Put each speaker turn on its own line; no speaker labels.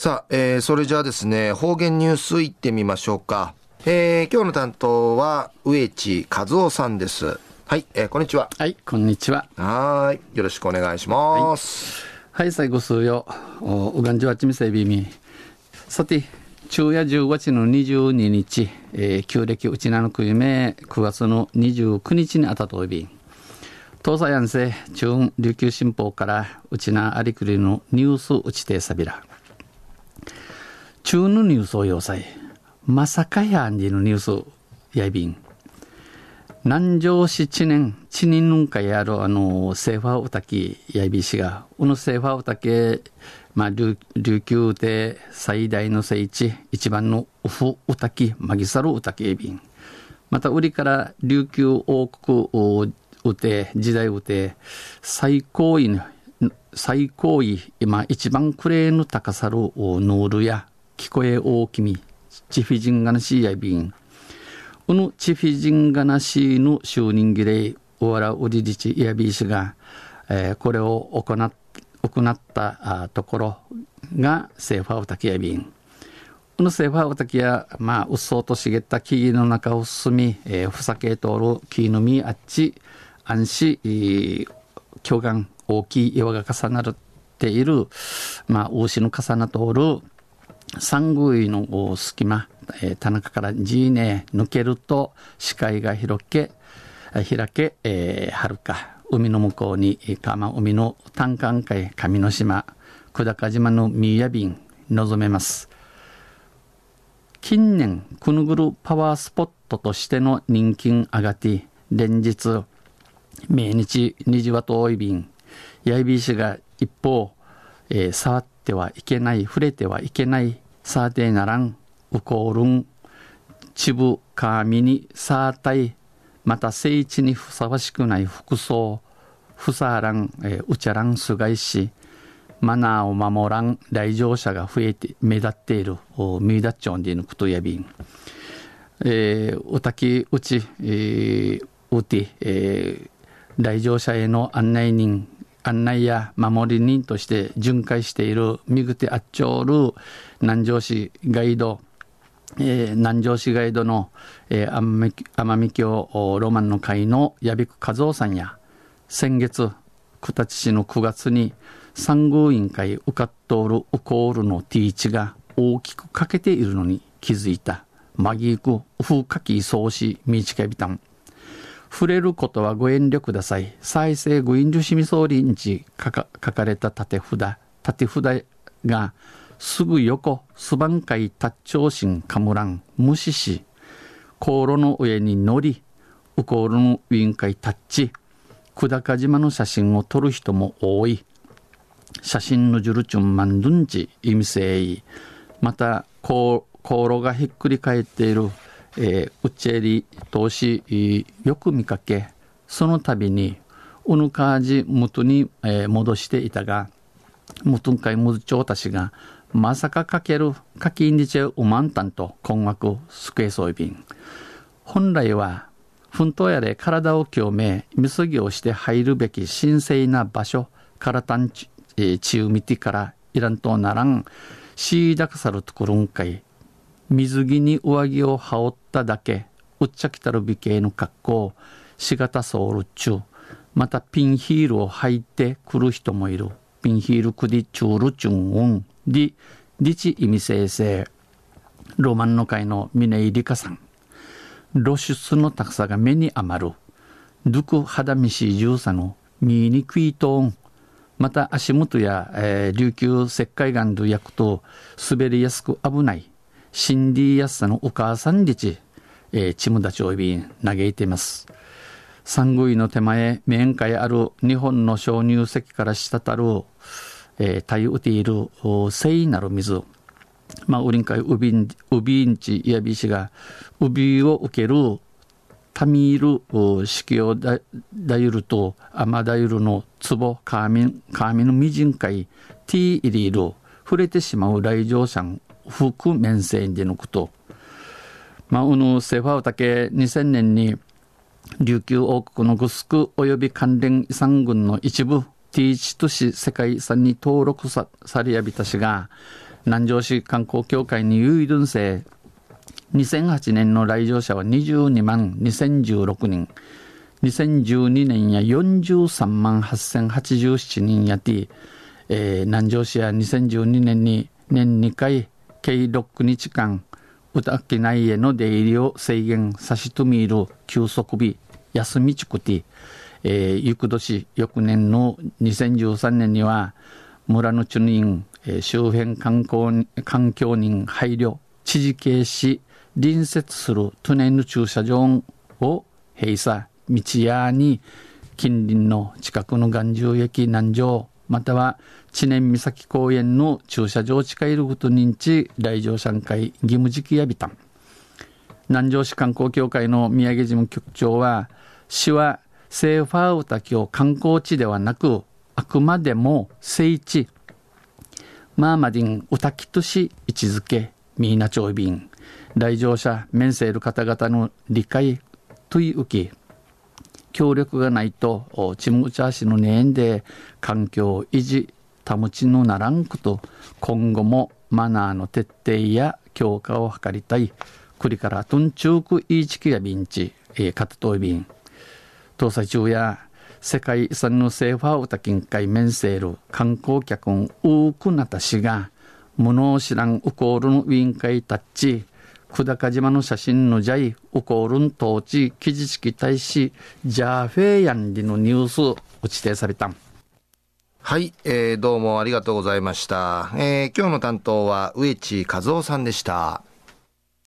さあ、えー、それじゃあですね、方言ニュースいってみましょうか。えー、今日の担当は、植地和夫さんです。はい、えー、こんにちは。
はい、こんにちは。
はい、よろしくお願いします。
はい、はい、最後数よ、お、うがんじわちみせびみ。さて、昼夜15日の22日、えー、旧暦うちなのくゆめ、9月の29日にあたといび。東西安政中琉球新報からうちなありくりのニュースうちてさびら。中のニュースを要塞。まさかやんじのニュースやいびん。南城市知念、知人 nun 会あるあの、セーファーウタキやいびしが、このセーファーウタキ、まあ、琉球で最大の聖地、一番のウフウタキ、マギサルウタキエビン。また、売りから琉球王国うて、時代うて、最高位の、最高位、今一番クレーの高さるノールや、聞こえ大きみ、チフィジンガナシーやびん。このチフィジンガナシーの就任儀礼、オーラウリリチイヤビー氏が、えー、これを行っ行ったところがセーファーウタキヤビン。このセーファーウタキヤ、まあ、うっそうと茂った木々の中を進み、えー、ふさけ通る木の実あっち、安心、巨岩、大きい岩が重なっている、まあ、牛の重な通る、三宮の隙間、えー、田中から地ね抜けると視界が広け開け、えー、はるか。海の向こうに釜海の単管海上の島。久高島のミーヤ便望めます。近年くぬぐるパワースポットとしての人気上がって連日命日虹は遠い便。やいびしが一方、えー、触ってはいけない触れてはいけないさーてならんウコールン、チブ、カーミに、サータイ、また聖地にふさわしくない服装、ふさらん、えー、うちゃらんすがいし、マナーを守らん来場者が増えて目立っている、見立っちょんでぬくとやびん。えー、うたきうち、えー、うて、えー、来場者への案内人、案内や守り人として巡回しているミグテアッチョール南城市ガイドえー、南城市ガイドの、えー、奄美京ロマンの会の矢比和夫さんや先月九立市の9月に参宮委員会受かっとるウコールのティーチが大きく欠けているのに気づいたマギーク風かき創始ミーチカビタン触れることはご遠慮ください再生グインジュシミソーリンチ書かれた縦札縦札がすぐ横、すばんかい達長心かむらん、無視し、航路の上に乗り、ウコールのウィンカイタッチ、久高島の写真を撮る人も多い。写真のジュルチュンマンドンチ意味性い。また、航路がひっくり返っている、えー、ウチェリ投資、よく見かけ、その度に、うぬかじ元に、えー、戻していたが、ムトンカイムズチョウタシが、まさかかける課金にちゃうまんたんと困惑すけそういびん。本来は、奮闘やで体を清め、水着をして入るべき神聖な場所、体んち、えー、ちうみてからいらんとならん、しいだかさるところんかい、水着に上着を羽織っただけ、うっちゃきたる美形の格好、しがたソウル中、またピンヒールを履いてくる人もいる。ピンヒールクディチュールチュンウン。リ、リチイミ先生、ロマンの会の峰井理香さん、露出の高さが目に余る、ドゥク肌見し重さのミーニクイトーン、また足元や、えー、琉球石灰岩と焼くと滑りやすく危ない、シンディやすさのお母さんリチ、えー、チムダチョウビン嘆いています。三宮の手前、面会ある日本の鍾乳石から滴るえー、対うている聖なる水、まあ、ウリンカイウビン、ウビンチイヤビシが、ウビを受けるタミール、式をだだゆると、アマダユルの壺、カーミン、カーミンのミジンカイ、ティーイリール、触れてしまう来場者、覆面線でのこと。まあ、うぬセファウタケ2000年に琉球王国のグスク及び関連遺産群の一部ティーチ都市世界遺産に登録さされやびたしが、南城市観光協会に有るんせ2008年の来場者は22万2016人2012年や43万8087人やて、えー、南城市は2012年に年2回計6日間歌き内への出入りを制限さしとみる休息日休みちくて、えー、翌年翌年の2013年には村の中人、えー、周辺観光環境人配慮知事系し隣接する都内の駐車場を閉鎖道屋に近隣の近くの眼中駅南城または知念岬公園の駐車場近いること認知来場者会義務時期やびたん。南城市観光協会の宮城事務局長は市はセーファーウタキを観光地ではなくあくまでも聖地。マーマディンウタキとし位置づけミーナ町便来場者メンセール方々の理解という受け協力がないとチムチャーシの年で環境を維持保ちのならんこと今後もマナーの徹底や強化を図りたい。栗からトンチュークイーチキやビンチ、えー、カタトイビン搭載中や世界遺産のセーファーウタ近海面セール観光客ん多くなったしが物を知らんウコールのウィンカイタッチ久高島の写真のジャイウコールン統治記事式大使ジャーフェイヤンリのニュースを指定された。
はい、えー、どうもありがとうございました、えー、今日の担当は植地和夫さんでした。